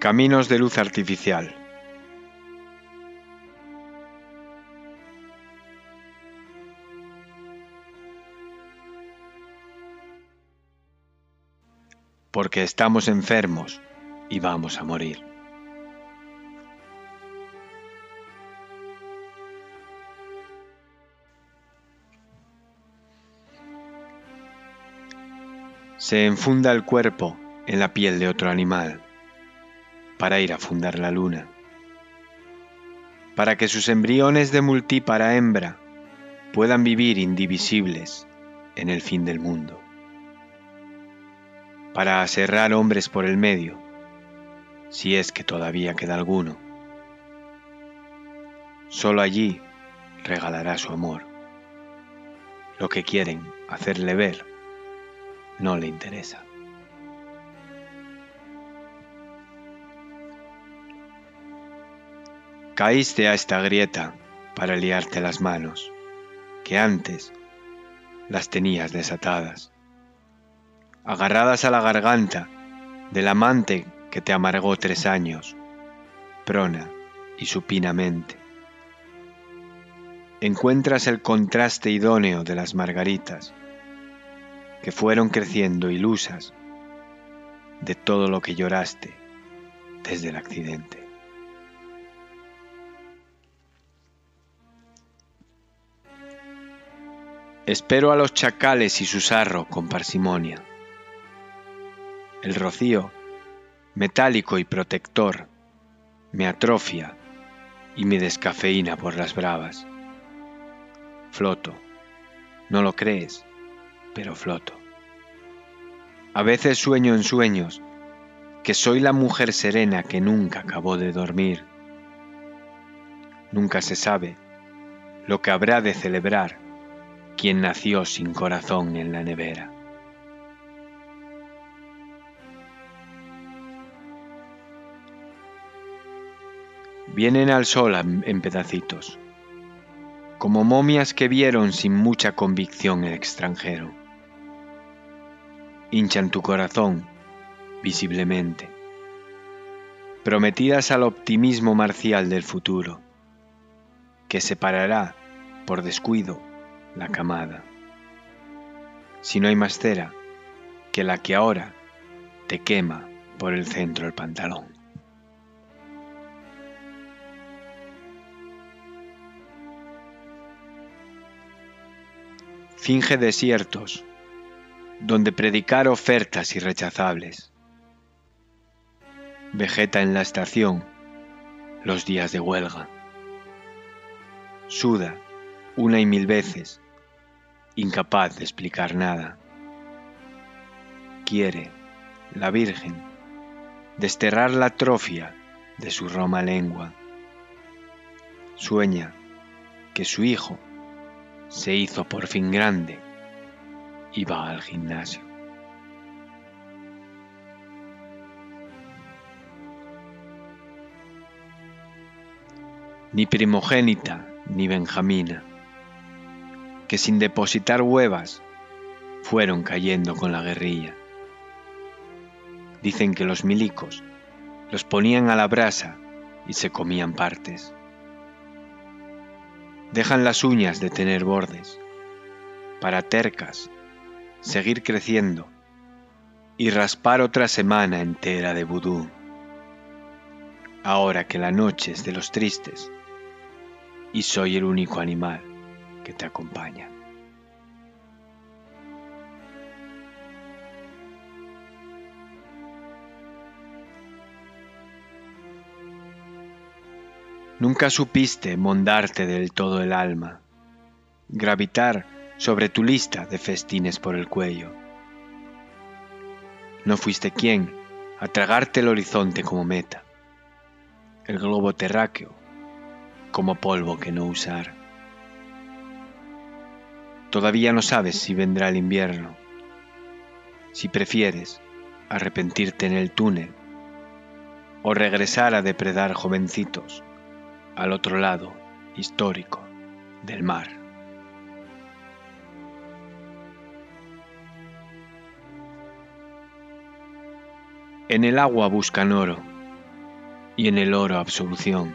Caminos de luz artificial. Porque estamos enfermos y vamos a morir. Se enfunda el cuerpo en la piel de otro animal para ir a fundar la luna, para que sus embriones de multípara hembra puedan vivir indivisibles en el fin del mundo, para aserrar hombres por el medio, si es que todavía queda alguno. Solo allí regalará su amor. Lo que quieren hacerle ver no le interesa. Caíste a esta grieta para liarte las manos, que antes las tenías desatadas, agarradas a la garganta del amante que te amargó tres años, prona y supinamente. Encuentras el contraste idóneo de las margaritas, que fueron creciendo ilusas de todo lo que lloraste desde el accidente. Espero a los chacales y su sarro con parsimonia. El rocío, metálico y protector, me atrofia y me descafeína por las bravas. Floto, ¿no lo crees? pero floto. A veces sueño en sueños que soy la mujer serena que nunca acabó de dormir. Nunca se sabe lo que habrá de celebrar quien nació sin corazón en la nevera. Vienen al sol en pedacitos, como momias que vieron sin mucha convicción el extranjero hinchan tu corazón visiblemente, prometidas al optimismo marcial del futuro, que separará por descuido la camada. Si no hay más cera que la que ahora te quema por el centro del pantalón. Finge desiertos donde predicar ofertas irrechazables. Vegeta en la estación los días de huelga. Suda una y mil veces, incapaz de explicar nada. Quiere, la Virgen, desterrar la atrofia de su roma lengua. Sueña que su hijo se hizo por fin grande y va al gimnasio. Ni primogénita ni benjamina, que sin depositar huevas fueron cayendo con la guerrilla. Dicen que los milicos los ponían a la brasa y se comían partes. Dejan las uñas de tener bordes para tercas seguir creciendo y raspar otra semana entera de vudú. Ahora que la noche es de los tristes y soy el único animal te acompaña. Nunca supiste mondarte del todo el alma, gravitar sobre tu lista de festines por el cuello. No fuiste quien a tragarte el horizonte como meta, el globo terráqueo como polvo que no usar. Todavía no sabes si vendrá el invierno, si prefieres arrepentirte en el túnel o regresar a depredar jovencitos al otro lado histórico del mar. En el agua buscan oro y en el oro absolución.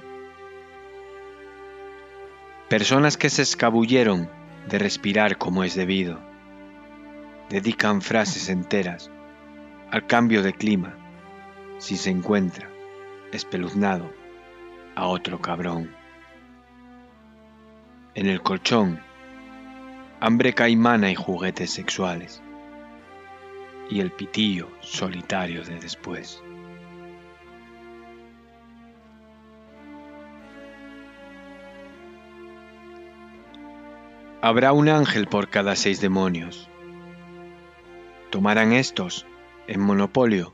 Personas que se escabulleron de respirar como es debido, dedican frases enteras al cambio de clima si se encuentra espeluznado a otro cabrón. En el colchón, hambre caimana y juguetes sexuales, y el pitillo solitario de después. Habrá un ángel por cada seis demonios. Tomarán estos, en monopolio,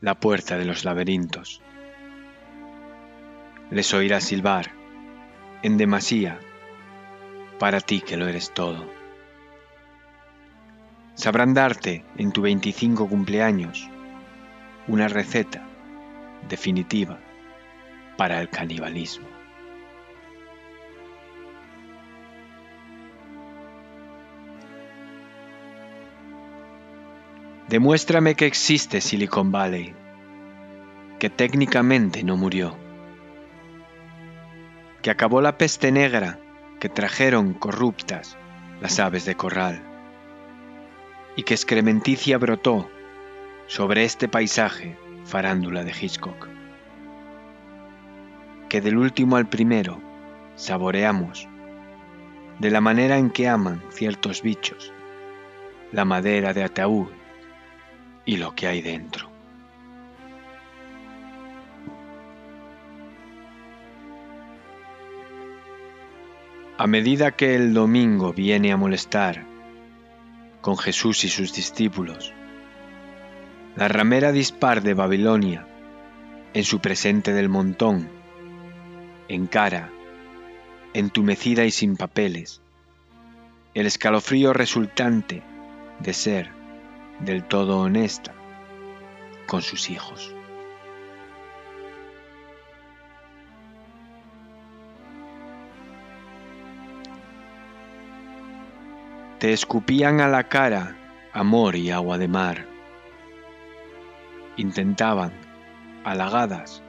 la puerta de los laberintos. Les oirás silbar, en demasía, para ti que lo eres todo. Sabrán darte en tu 25 cumpleaños una receta definitiva para el canibalismo. Demuéstrame que existe Silicon Valley, que técnicamente no murió, que acabó la peste negra que trajeron corruptas las aves de corral, y que excrementicia brotó sobre este paisaje farándula de Hitchcock, que del último al primero saboreamos de la manera en que aman ciertos bichos la madera de ataúd y lo que hay dentro. A medida que el domingo viene a molestar con Jesús y sus discípulos, la ramera dispar de Babilonia, en su presente del montón, en cara, entumecida y sin papeles, el escalofrío resultante de ser del todo honesta con sus hijos. Te escupían a la cara amor y agua de mar. Intentaban, halagadas,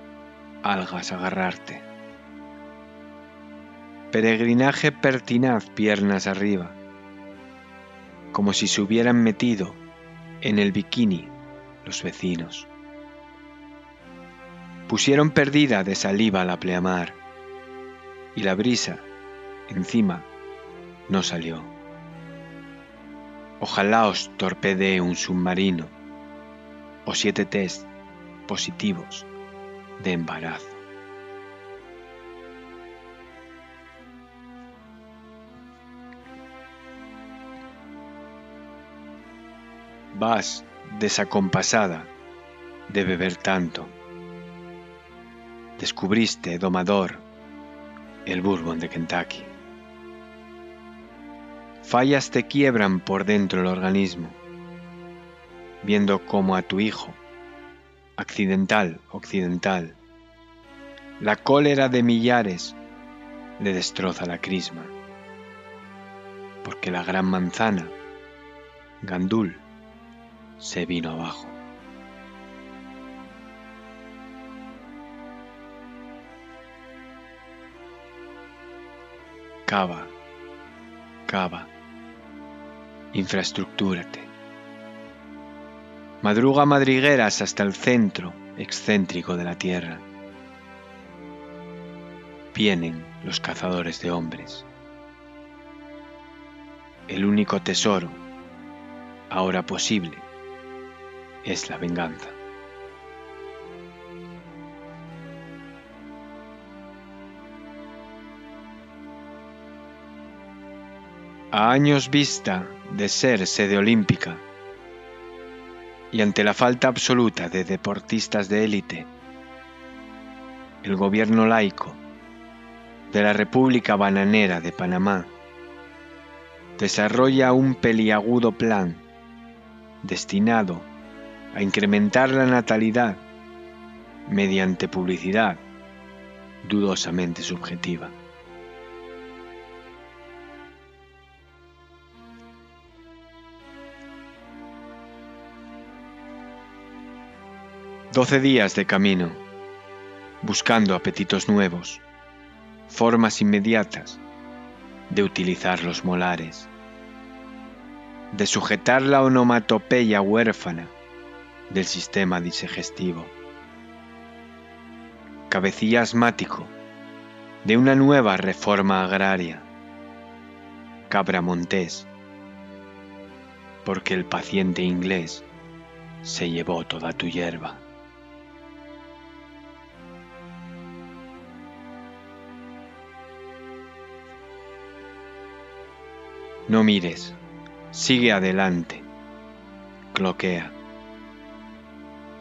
algas agarrarte. Peregrinaje pertinaz piernas arriba, como si se hubieran metido en el bikini los vecinos. Pusieron perdida de saliva la pleamar y la brisa encima no salió. Ojalá os torpedee un submarino o siete test positivos de embarazo. Vas desacompasada de beber tanto. Descubriste, domador, el bourbon de Kentucky. Fallas te quiebran por dentro el organismo, viendo como a tu hijo, accidental, occidental, la cólera de millares le destroza la crisma, porque la gran manzana, Gandul, se vino abajo. Cava, cava, infraestructúrate. Madruga madrigueras hasta el centro excéntrico de la tierra. Vienen los cazadores de hombres. El único tesoro, ahora posible, es la venganza. A años vista de ser sede olímpica y ante la falta absoluta de deportistas de élite, el gobierno laico de la República Bananera de Panamá desarrolla un peliagudo plan destinado a incrementar la natalidad mediante publicidad dudosamente subjetiva. Doce días de camino, buscando apetitos nuevos, formas inmediatas de utilizar los molares, de sujetar la onomatopeya huérfana del sistema digestivo, cabecilla asmático de una nueva reforma agraria, cabra montés, porque el paciente inglés se llevó toda tu hierba. No mires, sigue adelante, cloquea.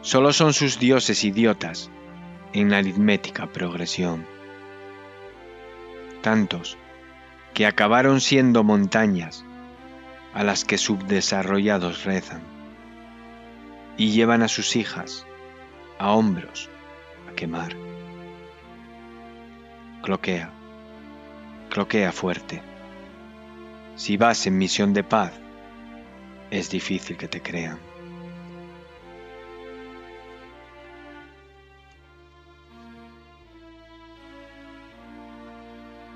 Solo son sus dioses idiotas en aritmética progresión. Tantos que acabaron siendo montañas a las que subdesarrollados rezan y llevan a sus hijas a hombros a quemar. Cloquea, cloquea fuerte. Si vas en misión de paz, es difícil que te crean.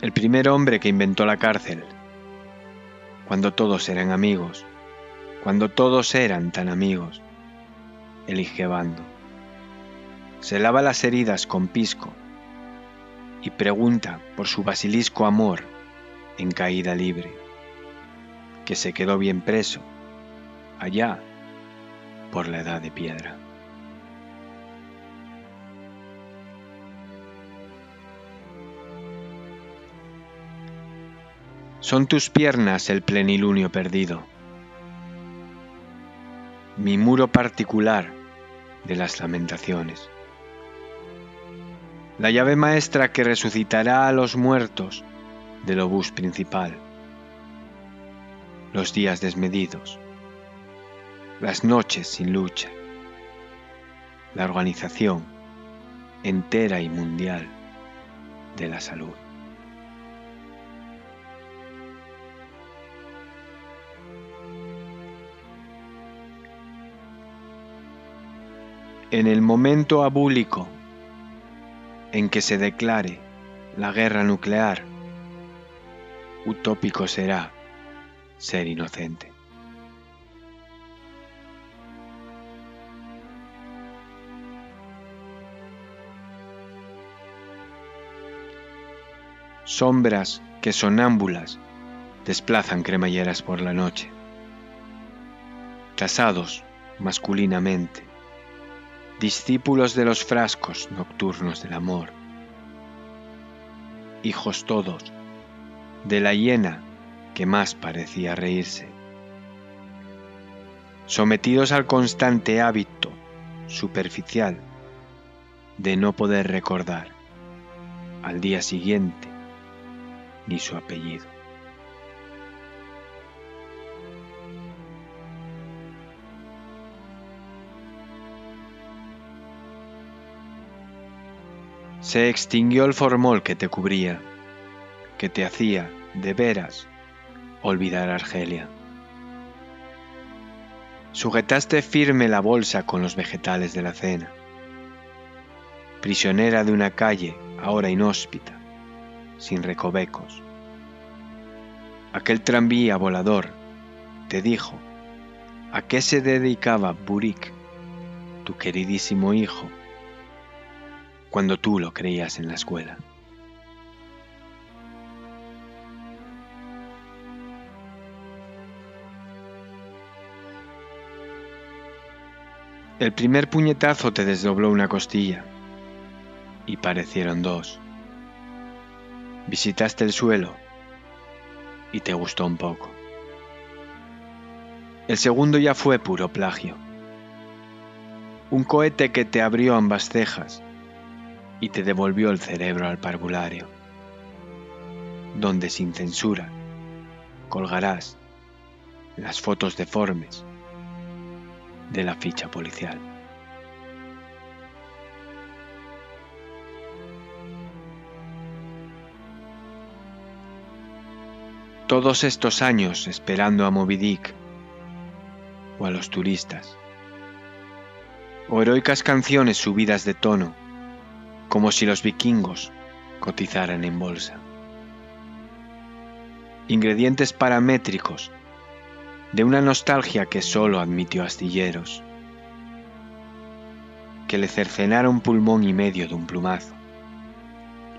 El primer hombre que inventó la cárcel, cuando todos eran amigos, cuando todos eran tan amigos, elige bando. Se lava las heridas con pisco. Y pregunta por su basilisco amor en caída libre. Que se quedó bien preso, allá por la edad de piedra. Son tus piernas el plenilunio perdido, mi muro particular de las lamentaciones, la llave maestra que resucitará a los muertos del obús principal. Los días desmedidos, las noches sin lucha, la organización entera y mundial de la salud. En el momento abúlico en que se declare la guerra nuclear, utópico será ser inocente. Sombras que sonámbulas desplazan cremalleras por la noche. Casados masculinamente, discípulos de los frascos nocturnos del amor. Hijos todos de la hiena que más parecía reírse. Sometidos al constante hábito superficial de no poder recordar al día siguiente ni su apellido. Se extinguió el formol que te cubría, que te hacía, de veras, olvidar Argelia. Sujetaste firme la bolsa con los vegetales de la cena. Prisionera de una calle ahora inhóspita, sin recovecos. Aquel tranvía volador te dijo a qué se dedicaba Burik, tu queridísimo hijo, cuando tú lo creías en la escuela. El primer puñetazo te desdobló una costilla y parecieron dos. Visitaste el suelo y te gustó un poco. El segundo ya fue puro plagio. Un cohete que te abrió ambas cejas y te devolvió el cerebro al parvulario, donde sin censura colgarás las fotos deformes de la ficha policial. Todos estos años esperando a Moby Dick o a los turistas, o heroicas canciones subidas de tono como si los vikingos cotizaran en bolsa. Ingredientes paramétricos de una nostalgia que solo admitió astilleros, que le cercenaron pulmón y medio de un plumazo,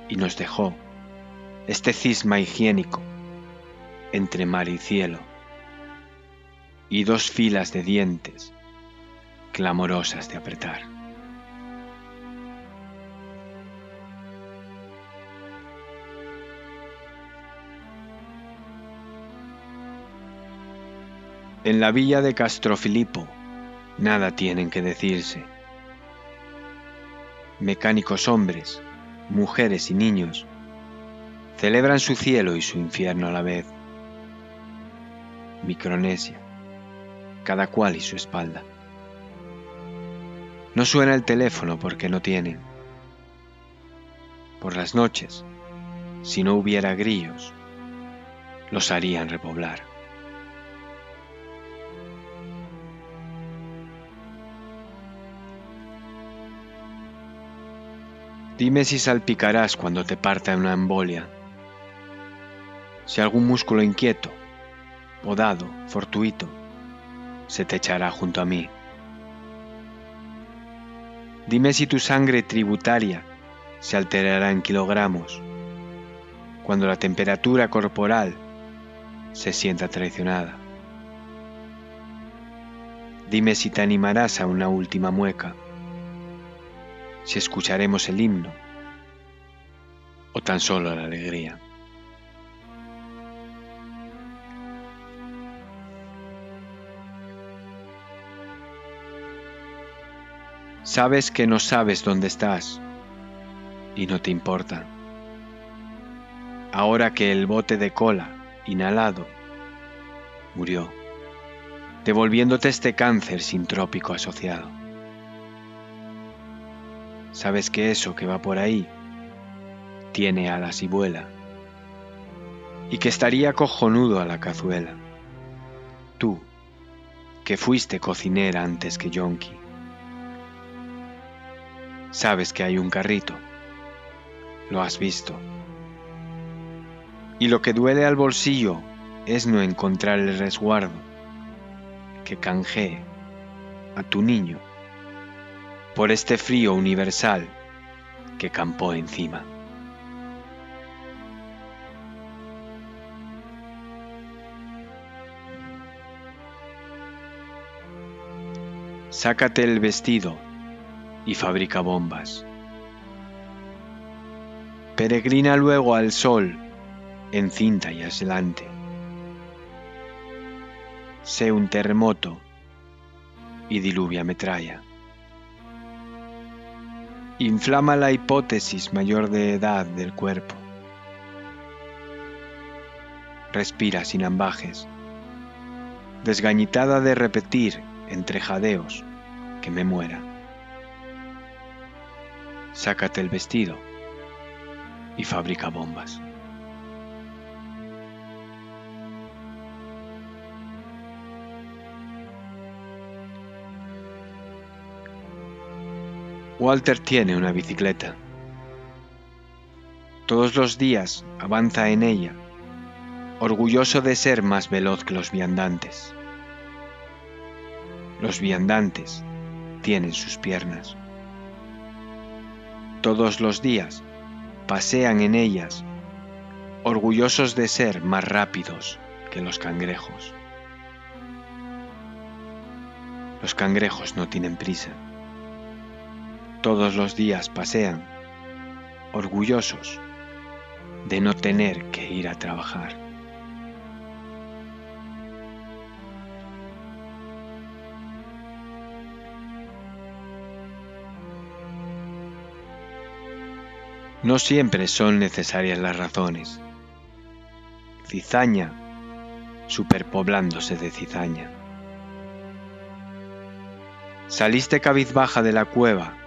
y nos dejó este cisma higiénico entre mar y cielo, y dos filas de dientes clamorosas de apretar. En la villa de Castrofilipo nada tienen que decirse. Mecánicos hombres, mujeres y niños celebran su cielo y su infierno a la vez. Micronesia, cada cual y su espalda. No suena el teléfono porque no tienen. Por las noches, si no hubiera grillos, los harían repoblar. Dime si salpicarás cuando te parta una embolia. Si algún músculo inquieto, podado, fortuito, se te echará junto a mí. Dime si tu sangre tributaria se alterará en kilogramos cuando la temperatura corporal se sienta traicionada. Dime si te animarás a una última mueca si escucharemos el himno o tan solo la alegría. Sabes que no sabes dónde estás y no te importa. Ahora que el bote de cola, inhalado, murió, devolviéndote este cáncer sintrópico asociado. Sabes que eso que va por ahí tiene alas y vuela, y que estaría cojonudo a la cazuela. Tú, que fuiste cocinera antes que Yonki. Sabes que hay un carrito, lo has visto. Y lo que duele al bolsillo es no encontrar el resguardo que canjee a tu niño por este frío universal que campó encima. Sácate el vestido y fabrica bombas. Peregrina luego al sol en cinta y adelante. Sé un terremoto y diluvia metralla inflama la hipótesis mayor de edad del cuerpo. Respira sin ambajes, desgañitada de repetir entre jadeos que me muera. Sácate el vestido y fabrica bombas. Walter tiene una bicicleta. Todos los días avanza en ella, orgulloso de ser más veloz que los viandantes. Los viandantes tienen sus piernas. Todos los días pasean en ellas, orgullosos de ser más rápidos que los cangrejos. Los cangrejos no tienen prisa todos los días pasean, orgullosos de no tener que ir a trabajar. No siempre son necesarias las razones. Cizaña superpoblándose de cizaña. Saliste cabizbaja de la cueva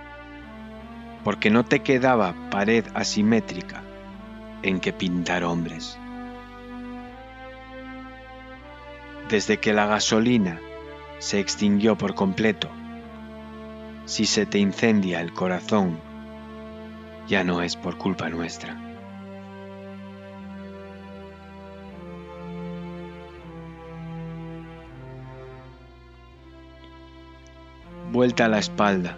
porque no te quedaba pared asimétrica en que pintar hombres. Desde que la gasolina se extinguió por completo, si se te incendia el corazón, ya no es por culpa nuestra. Vuelta a la espalda,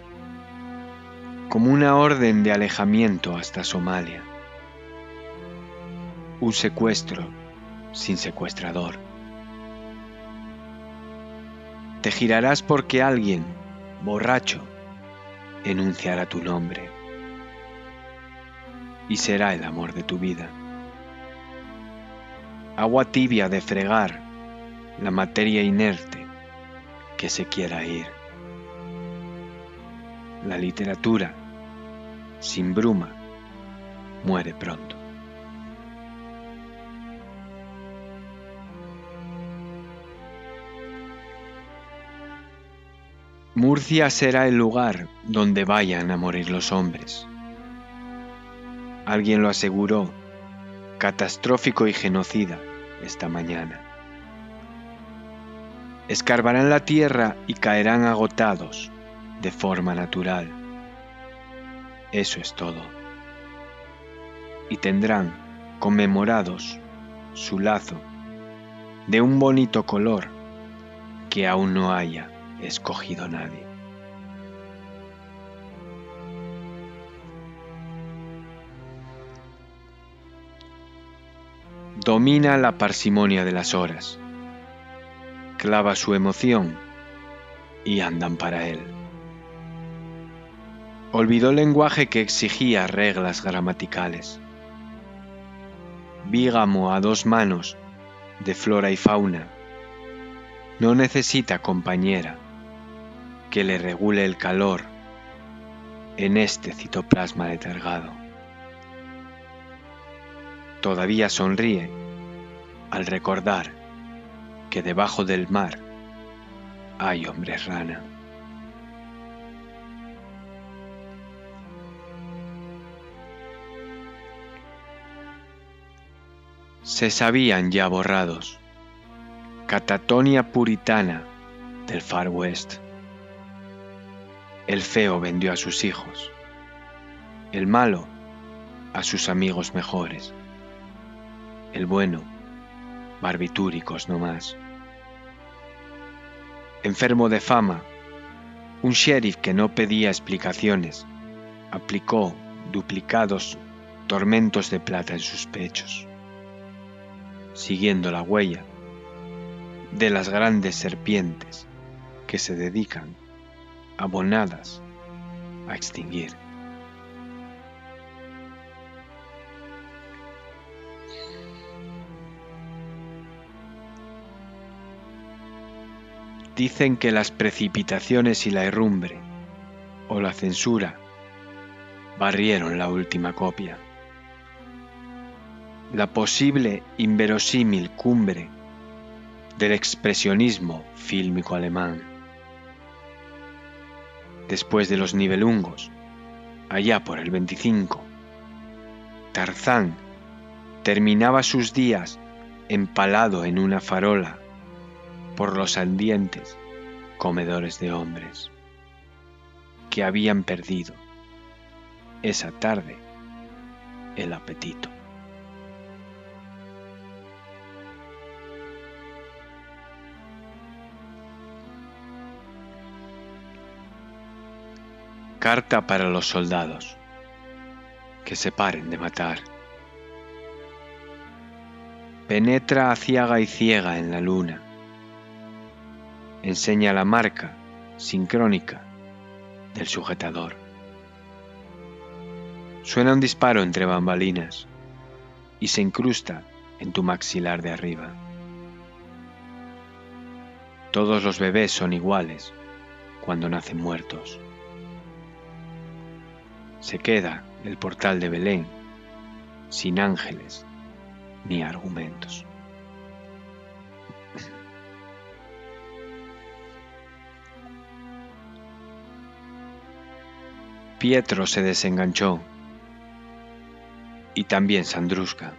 como una orden de alejamiento hasta Somalia. Un secuestro sin secuestrador. Te girarás porque alguien, borracho, enunciará tu nombre y será el amor de tu vida. Agua tibia de fregar la materia inerte que se quiera ir. La literatura, sin bruma, muere pronto. Murcia será el lugar donde vayan a morir los hombres. Alguien lo aseguró, catastrófico y genocida, esta mañana. Escarbarán la tierra y caerán agotados de forma natural. Eso es todo. Y tendrán conmemorados su lazo de un bonito color que aún no haya escogido nadie. Domina la parsimonia de las horas, clava su emoción y andan para él. Olvidó el lenguaje que exigía reglas gramaticales. Vígamo a dos manos de flora y fauna. No necesita compañera que le regule el calor en este citoplasma letargado. Todavía sonríe al recordar que debajo del mar hay hombres rana. Se sabían ya borrados, catatonia puritana del Far West. El feo vendió a sus hijos, el malo a sus amigos mejores, el bueno, barbitúricos no más. Enfermo de fama, un sheriff que no pedía explicaciones, aplicó duplicados tormentos de plata en sus pechos, siguiendo la huella de las grandes serpientes que se dedican abonadas a extinguir. Dicen que las precipitaciones y la herrumbre o la censura barrieron la última copia. La posible inverosímil cumbre del expresionismo fílmico alemán después de los nivelungos, allá por el 25. Tarzán terminaba sus días empalado en una farola por los andientes comedores de hombres que habían perdido esa tarde el apetito. Carta para los soldados. Que se paren de matar. Penetra aciaga y ciega en la luna. Enseña la marca sincrónica del sujetador. Suena un disparo entre bambalinas y se incrusta en tu maxilar de arriba. Todos los bebés son iguales cuando nacen muertos se queda el portal de Belén sin ángeles ni argumentos. Pietro se desenganchó y también Sandruska.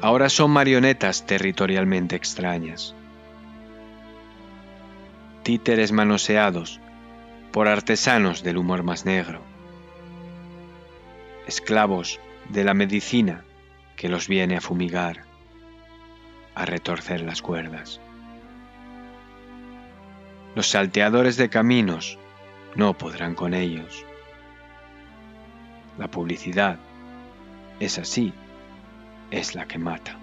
Ahora son marionetas territorialmente extrañas. Títeres manoseados por artesanos del humor más negro, esclavos de la medicina que los viene a fumigar, a retorcer las cuerdas. Los salteadores de caminos no podrán con ellos. La publicidad es así, es la que mata.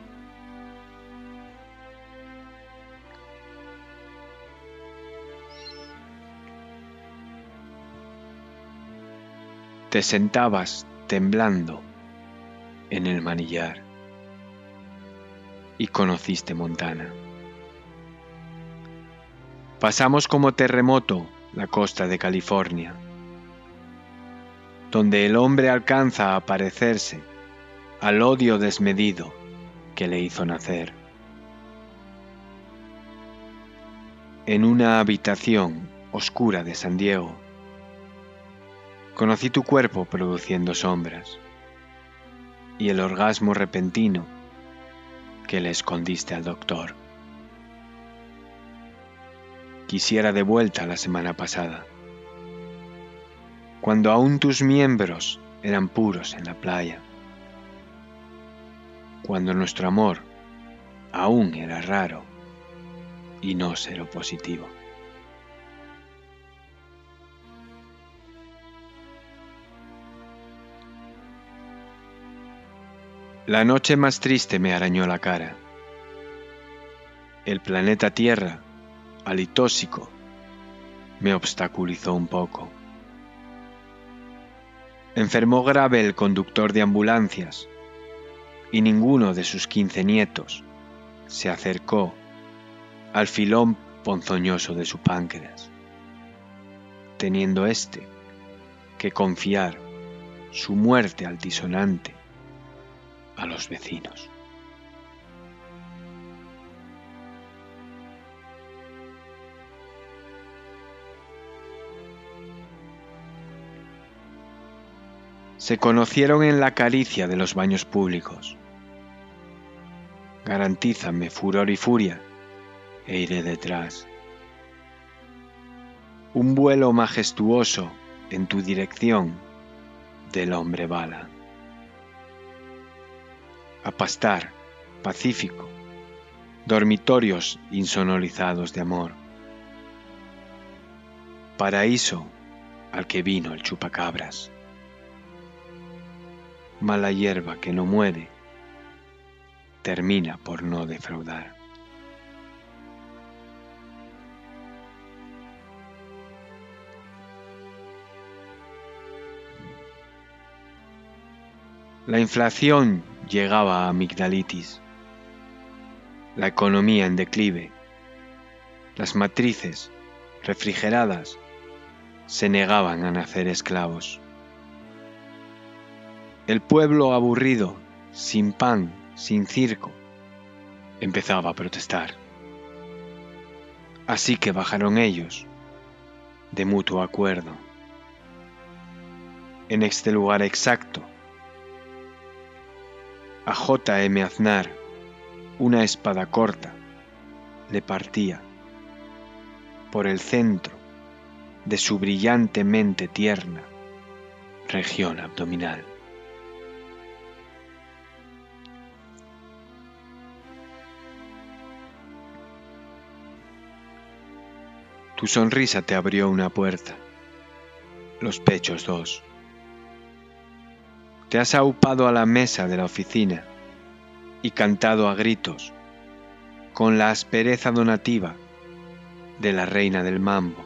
Te sentabas temblando en el manillar y conociste Montana. Pasamos como terremoto la costa de California, donde el hombre alcanza a parecerse al odio desmedido que le hizo nacer. En una habitación oscura de San Diego, Conocí tu cuerpo produciendo sombras y el orgasmo repentino que le escondiste al doctor. Quisiera de vuelta la semana pasada, cuando aún tus miembros eran puros en la playa, cuando nuestro amor aún era raro y no positivo. La noche más triste me arañó la cara. El planeta Tierra, alitóxico, me obstaculizó un poco. Enfermó grave el conductor de ambulancias y ninguno de sus quince nietos se acercó al filón ponzoñoso de su páncreas, teniendo éste que confiar su muerte altisonante a los vecinos. Se conocieron en la caricia de los baños públicos. Garantízame furor y furia e iré detrás. Un vuelo majestuoso en tu dirección del hombre bala a pastar, pacífico, dormitorios insonorizados de amor. Paraíso al que vino el chupacabras. Mala hierba que no muere, termina por no defraudar. La inflación llegaba a amigdalitis, la economía en declive, las matrices refrigeradas se negaban a nacer esclavos. El pueblo aburrido, sin pan, sin circo, empezaba a protestar. Así que bajaron ellos, de mutuo acuerdo. En este lugar exacto, a J. M. Aznar una espada corta le partía por el centro de su brillantemente tierna región abdominal. Tu sonrisa te abrió una puerta, los pechos dos. Te has aupado a la mesa de la oficina y cantado a gritos con la aspereza donativa de la reina del mambo,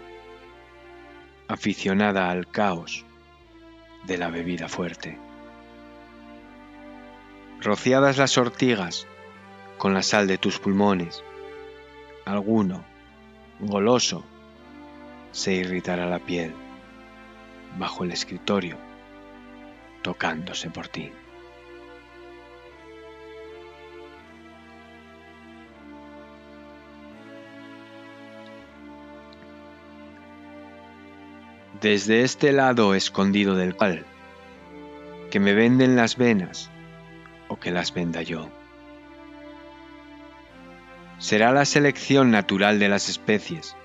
aficionada al caos de la bebida fuerte. Rociadas las ortigas con la sal de tus pulmones, alguno, goloso, se irritará la piel bajo el escritorio tocándose por ti. Desde este lado escondido del cual, que me venden las venas o que las venda yo. Será la selección natural de las especies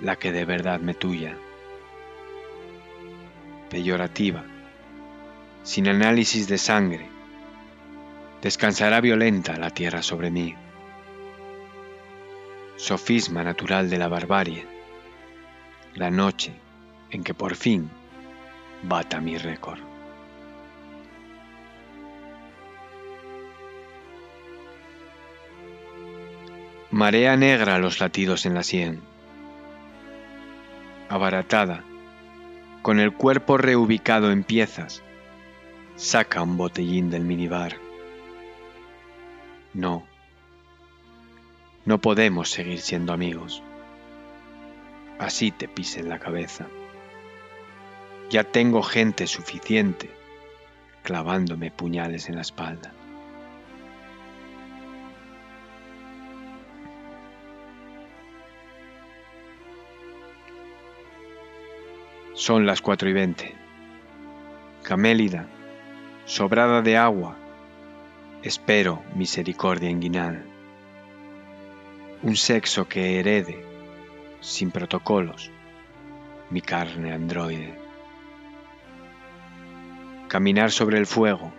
la que de verdad me tuya. Peyorativa sin análisis de sangre, descansará violenta la tierra sobre mí. Sofisma natural de la barbarie, la noche en que por fin bata mi récord. Marea negra los latidos en la sien. Abaratada, con el cuerpo reubicado en piezas, saca un botellín del minibar. No, no podemos seguir siendo amigos. Así te pisen la cabeza. Ya tengo gente suficiente clavándome puñales en la espalda. Son las cuatro y veinte. Camélida, sobrada de agua, espero misericordia inguinal. Un sexo que herede, sin protocolos, mi carne androide. Caminar sobre el fuego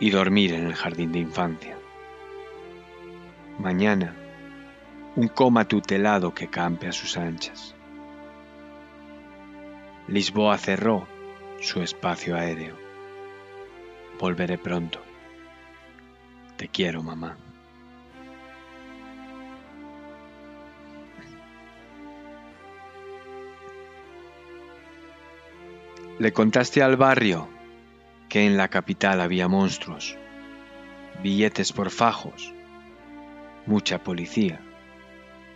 y dormir en el jardín de infancia. Mañana, un coma tutelado que campe a sus anchas. Lisboa cerró su espacio aéreo. Volveré pronto. Te quiero, mamá. Le contaste al barrio que en la capital había monstruos, billetes por fajos, mucha policía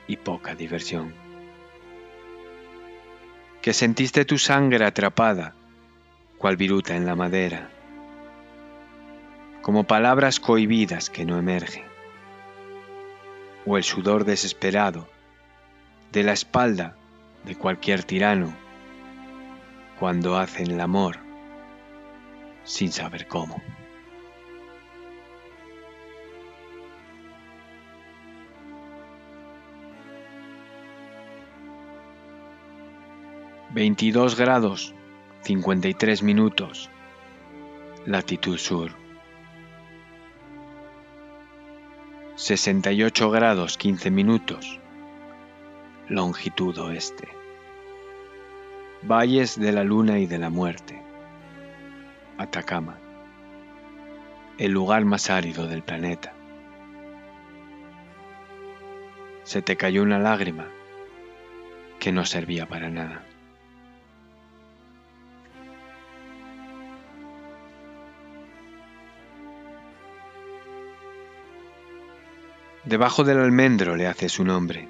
y poca diversión que sentiste tu sangre atrapada, cual viruta en la madera, como palabras cohibidas que no emergen, o el sudor desesperado de la espalda de cualquier tirano cuando hacen el amor sin saber cómo. 22 grados 53 minutos latitud sur 68 grados 15 minutos longitud oeste Valles de la Luna y de la Muerte Atacama el lugar más árido del planeta se te cayó una lágrima que no servía para nada. Debajo del almendro le hace su nombre,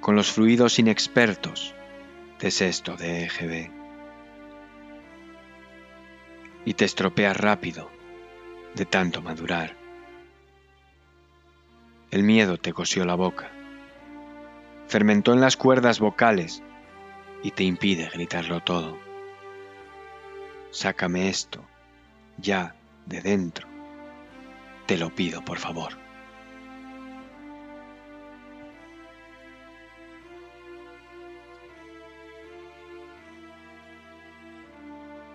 con los fluidos inexpertos de sexto de EGB. Y te estropeas rápido de tanto madurar. El miedo te cosió la boca, fermentó en las cuerdas vocales y te impide gritarlo todo. Sácame esto, ya, de dentro te lo pido, por favor.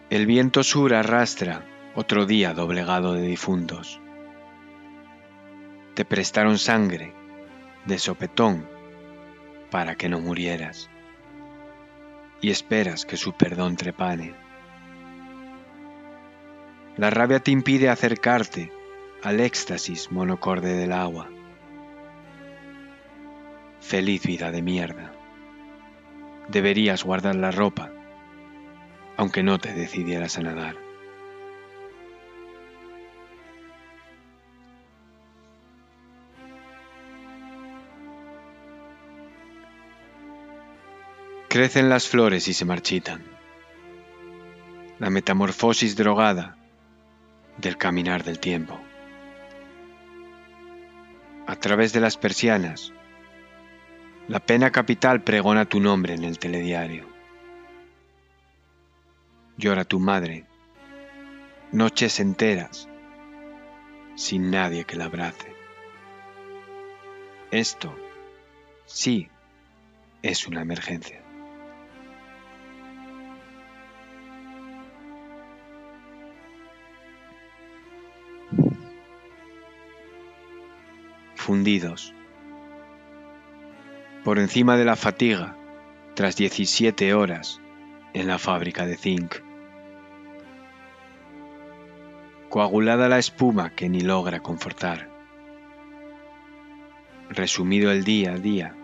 El viento sur arrastra otro día doblegado de difuntos. Te prestaron sangre de sopetón para que no murieras y esperas que su perdón trepane. La rabia te impide acercarte al éxtasis monocorde del agua. Feliz vida de mierda. Deberías guardar la ropa, aunque no te decidieras a nadar. Crecen las flores y se marchitan. La metamorfosis drogada del caminar del tiempo a través de las persianas. La pena capital pregona tu nombre en el telediario llora tu madre, noches enteras, sin nadie que la abrace. Esto, sí, es una emergencia. Fundidos. Por encima de la fatiga, tras 17 horas en la fábrica de zinc. Coagulada la espuma que ni logra confortar. Resumido el día a día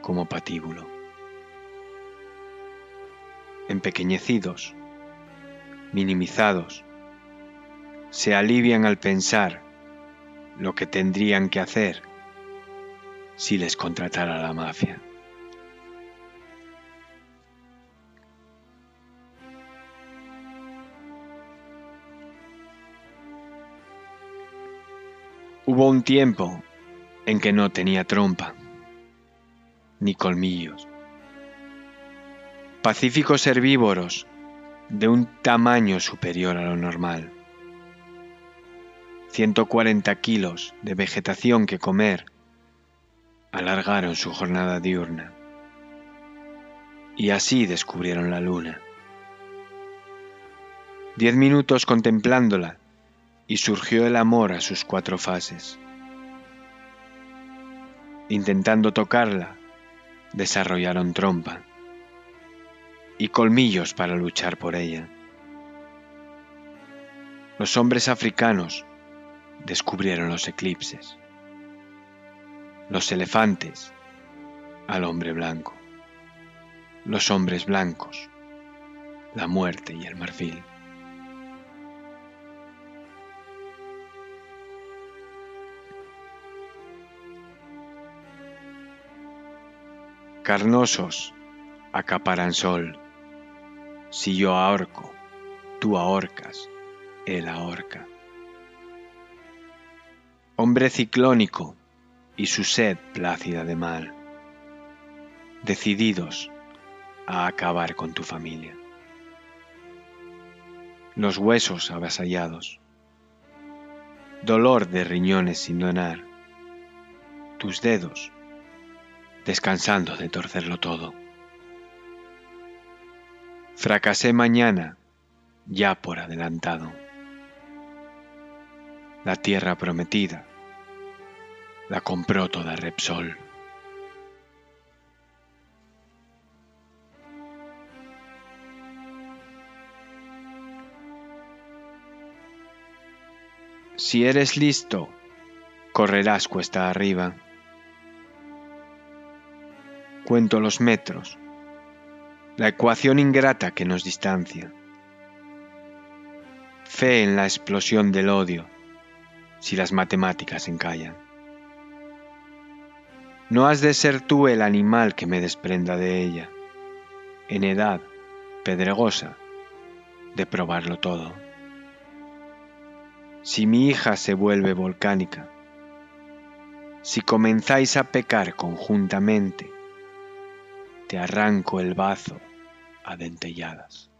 como patíbulo. Empequeñecidos, minimizados, se alivian al pensar lo que tendrían que hacer si les contratara la mafia. Hubo un tiempo en que no tenía trompa, ni colmillos. Pacíficos herbívoros de un tamaño superior a lo normal. 140 kilos de vegetación que comer alargaron su jornada diurna. Y así descubrieron la luna. Diez minutos contemplándola y surgió el amor a sus cuatro fases. Intentando tocarla, desarrollaron trompa y colmillos para luchar por ella. Los hombres africanos descubrieron los eclipses, los elefantes al hombre blanco, los hombres blancos, la muerte y el marfil. Carnosos acaparan sol. Si yo ahorco, tú ahorcas, él ahorca. Hombre ciclónico y su sed plácida de mal, decididos a acabar con tu familia. Los huesos avasallados, dolor de riñones sin donar, tus dedos descansando de torcerlo todo. Fracasé mañana, ya por adelantado. La tierra prometida la compró toda Repsol. Si eres listo, correrás cuesta arriba cuento los metros, la ecuación ingrata que nos distancia. Fe en la explosión del odio si las matemáticas encallan. No has de ser tú el animal que me desprenda de ella, en edad pedregosa de probarlo todo. Si mi hija se vuelve volcánica, si comenzáis a pecar conjuntamente, te arranco el bazo a dentelladas.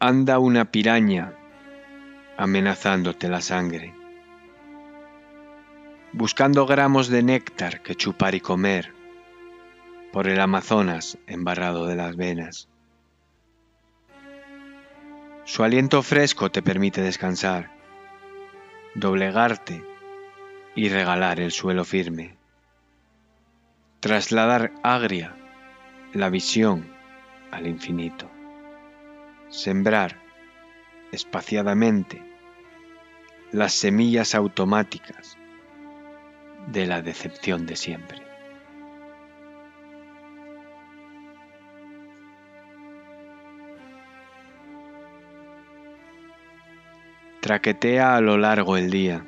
Anda una piraña amenazándote la sangre, buscando gramos de néctar que chupar y comer por el Amazonas embarrado de las venas. Su aliento fresco te permite descansar, doblegarte y regalar el suelo firme. Trasladar agria la visión al infinito. Sembrar espaciadamente las semillas automáticas de la decepción de siempre. Traquetea a lo largo el día.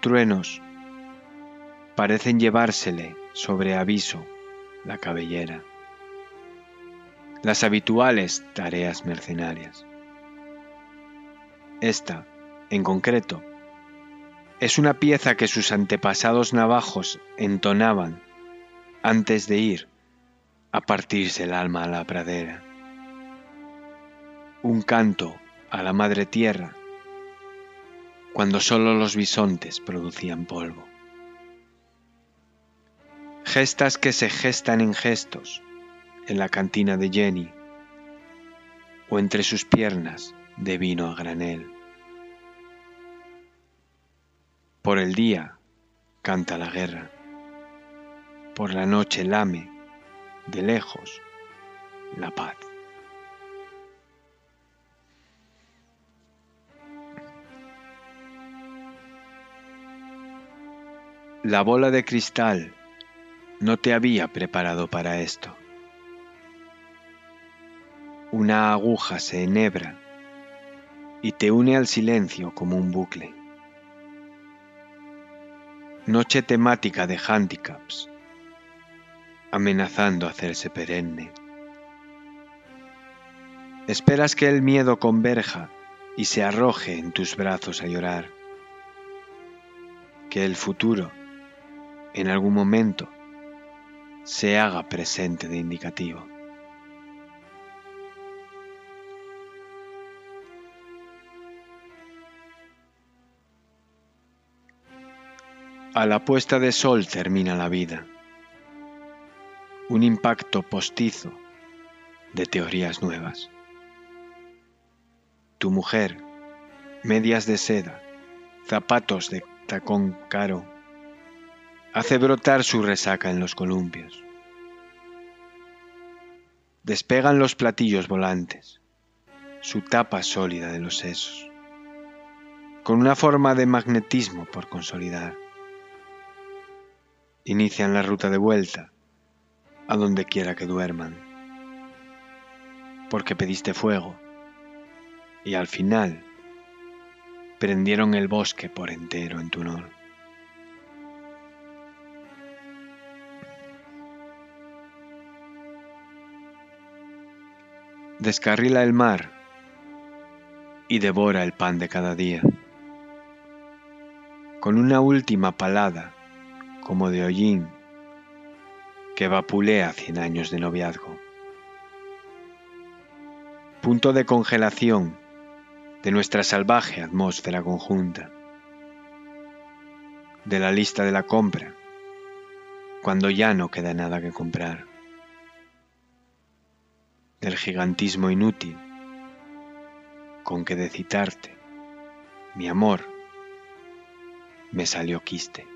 Truenos parecen llevársele sobre aviso la cabellera. Las habituales tareas mercenarias. Esta, en concreto, es una pieza que sus antepasados navajos entonaban antes de ir a partirse el alma a la pradera. Un canto a la madre tierra cuando sólo los bisontes producían polvo. gestas que se gestan en gestos en la cantina de Jenny o entre sus piernas de vino a granel. Por el día canta la guerra, por la noche lame de lejos la paz. La bola de cristal no te había preparado para esto. Una aguja se enhebra y te une al silencio como un bucle. Noche temática de handicaps, amenazando hacerse perenne. Esperas que el miedo converja y se arroje en tus brazos a llorar. Que el futuro, en algún momento, se haga presente de indicativo. A la puesta de sol termina la vida. Un impacto postizo de teorías nuevas. Tu mujer, medias de seda, zapatos de tacón caro, hace brotar su resaca en los columpios. Despegan los platillos volantes, su tapa sólida de los sesos, con una forma de magnetismo por consolidar inician la ruta de vuelta a donde quiera que duerman. Porque pediste fuego y al final prendieron el bosque por entero en tu honor. Descarrila el mar y devora el pan de cada día. Con una última palada como de hollín que vapulea cien años de noviazgo. Punto de congelación de nuestra salvaje atmósfera conjunta. De la lista de la compra, cuando ya no queda nada que comprar. Del gigantismo inútil con que de citarte, mi amor, me salió quiste.